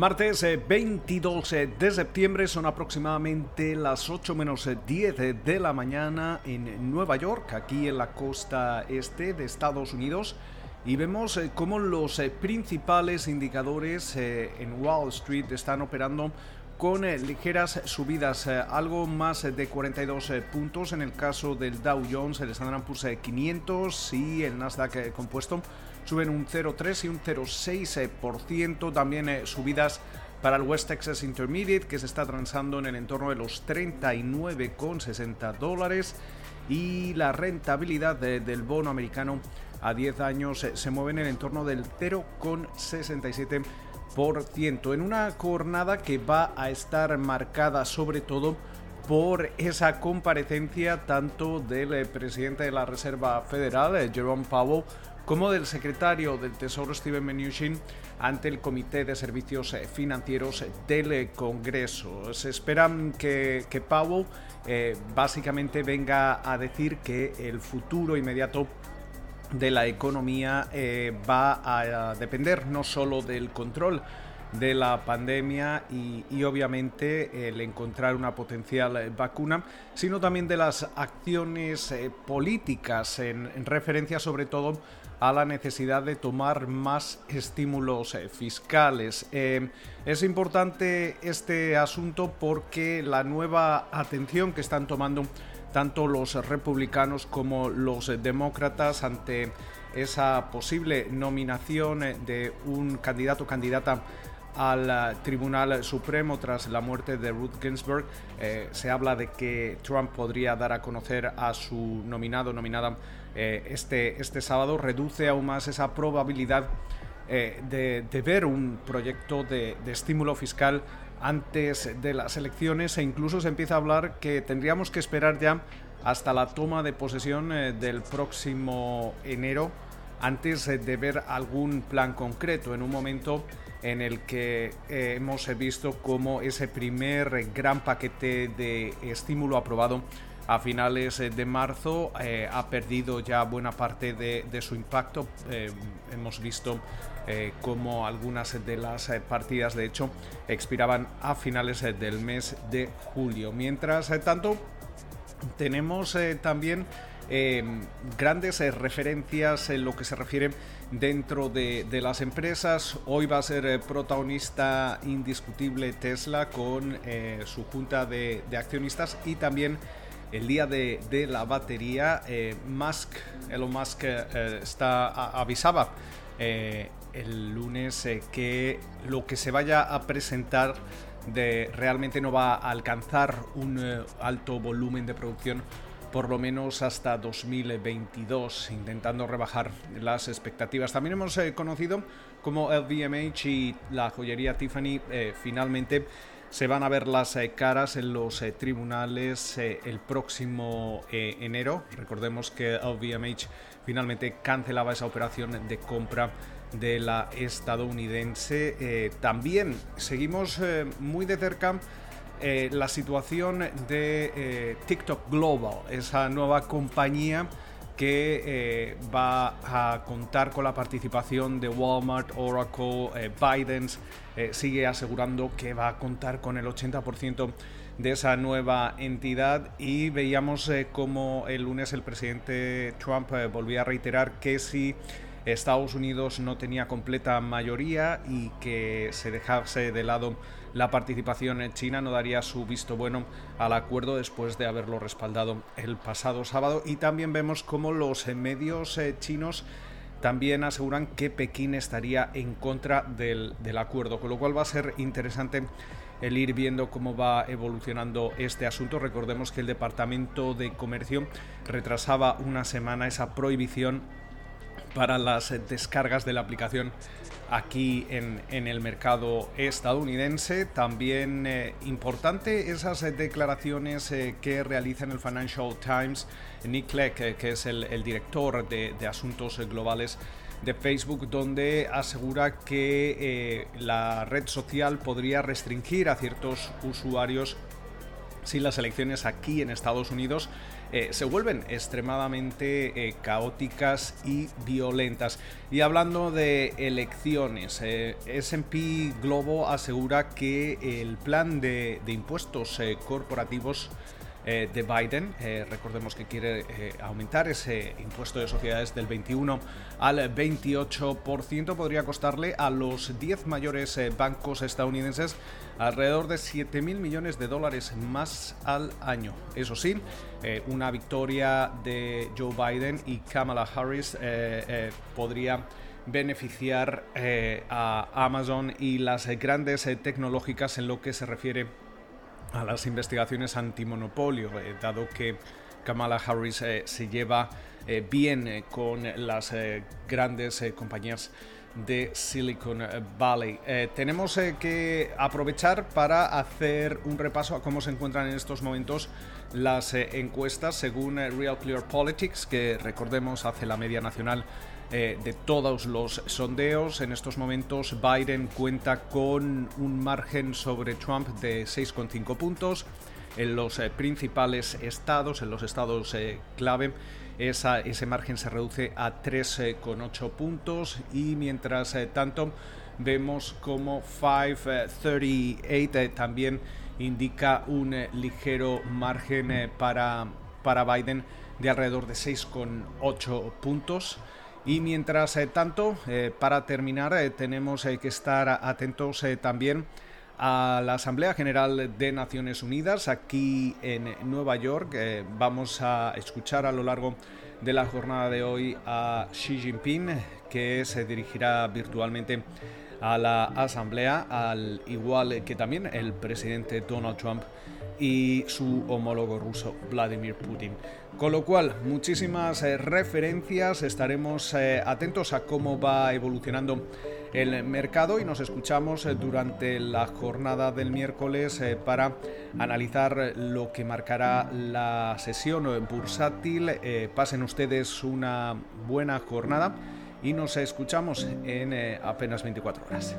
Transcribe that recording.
Martes 22 eh, de septiembre son aproximadamente las 8 menos 10 de la mañana en Nueva York, aquí en la costa este de Estados Unidos. Y vemos eh, cómo los eh, principales indicadores en Wall Street están operando con ligeras subidas, algo más de 42 puntos en el caso del Dow Jones, el Standard Poor's 500 y el Nasdaq compuesto suben un 0,3 y un 0,6%. También eh, subidas para el West Texas Intermediate, que se está transando en el entorno de los 39,60 dólares. Y la rentabilidad del bono americano a 10 años eh, se mueve en el entorno del 0,67%. En una jornada que va a estar marcada sobre todo por esa comparecencia tanto del eh, presidente de la Reserva Federal, Jerome Powell, como del secretario del Tesoro Steven Mnuchin ante el Comité de Servicios eh, Financieros del Congreso. Se espera que, que Powell eh, básicamente venga a decir que el futuro inmediato de la economía eh, va a depender no solo del control de la pandemia y, obviamente el encontrar una potencial vacuna, sino también de las acciones políticas en referencia sobre todo a la necesidad de tomar más estímulos eh, fiscales. Eh, es importante este asunto porque la nueva atención que están tomando tanto los republicanos como los demócratas ante esa posible nominación de un candidato o candidata al Tribunal Supremo tras la muerte de Ruth Ginsburg. Eh, se habla de que Trump podría dar a conocer a su nominado nominada eh, este, este sábado, reduce aún más esa probabilidad eh, de, ver un proyecto de, estímulo fiscal antes de las elecciones e incluso se empieza a hablar que tendríamos que esperar ya hasta la toma de posesión del próximo enero antes de ver algún plan concreto en un momento en el que eh, hemos visto como ese primer gran paquete de estímulo aprobado a finales de marzo eh, ha perdido ya buena parte de, su impacto. Eh, hemos visto como algunas de las partidas de hecho expiraban a finales del mes de julio. Mientras tanto, tenemos también grandes referencias en lo que se refiere dentro de, las empresas. Hoy va a ser eh, protagonista indiscutible Tesla con eh, su junta de, accionistas y también el día de, la batería. Eh, Musk, Elon Musk está, avisaba el lunes que lo que se vaya a presentar de, realmente no va a alcanzar un alto volumen de producción por lo menos hasta 2022, intentando rebajar las expectativas. También hemos eh, conocido cómo LVMH y la joyería Tiffany eh, finalmente se van a ver las eh, caras en los tribunales el próximo enero. Recordemos que LVMH finalmente cancelaba esa operación de compra de la estadounidense. también seguimos muy de cerca eh, la situación de eh, TikTok Global, esa nueva compañía que eh, va a contar con la participación de Walmart, Oracle, Biden, sigue asegurando que va a contar con el 80% de esa nueva entidad. Y veíamos como el lunes el presidente Trump volvía a reiterar que si Estados Unidos no tenía completa mayoría y que se dejase de lado la participación en China no daría su visto bueno al acuerdo después de haberlo respaldado el pasado sábado. Y también vemos cómo los medios eh, chinos también aseguran que Pekín estaría en contra del, acuerdo, con lo cual va a ser interesante el ir viendo cómo va evolucionando este asunto. Recordemos que el Departamento de Comercio retrasaba una semana esa prohibición para las descargas de la aplicación aquí en, el mercado estadounidense. También eh, importante esas eh, declaraciones eh, que realiza en el Financial Times Nick Clegg, que es el, director de, asuntos globales de Facebook donde asegura que la red social podría restringir a ciertos usuarios si las elecciones aquí en Estados Unidos eh, se vuelven extremadamente eh, caóticas y violentas. Y hablando de elecciones, eh, SP Globo asegura que el plan de, de impuestos corporativos de Biden. recordemos que quiere aumentar ese impuesto de sociedades del 21 al 28%. Podría costarle a los 10 mayores bancos estadounidenses alrededor de 7 mil millones de dólares más al año. Eso sí, eh, una victoria de Joe Biden y Kamala Harris eh, eh, podría beneficiar a Amazon y las grandes tecnológicas en lo que se refiere a las investigaciones antimonopolio, dado que Kamala Harris se lleva bien con las grandes compañías de Silicon Valley. Eh, tenemos eh, que aprovechar para hacer un repaso a cómo se encuentran en estos momentos las eh, encuestas según Real Clear Politics, que recordemos hace la media nacional de todos los sondeos. En estos momentos Biden cuenta con un margen sobre Trump de 6,5 puntos en los principales estados, en los estados clave ese margen se reduce a 3,8 puntos y mientras eh, tanto vemos como 538 eh, también indica un eh, ligero margen para, para Biden de alrededor de 6,8 puntos. Y mientras tanto, para terminar, tenemos que estar atentos también a la Asamblea General de Naciones Unidas aquí en Nueva York. Eh, vamos a escuchar a lo largo de la jornada de hoy a Xi Jinping, que se dirigirá virtualmente a la Asamblea, al igual que también el presidente Donald Trump y su homólogo ruso Vladimir Putin. Con lo cual, muchísimas eh, referencias, estaremos eh, atentos a cómo va evolucionando el mercado y nos escuchamos eh, durante la jornada del miércoles para analizar lo que marcará la sesión bursátil. pasen ustedes una buena jornada y nos escuchamos en apenas 24 horas.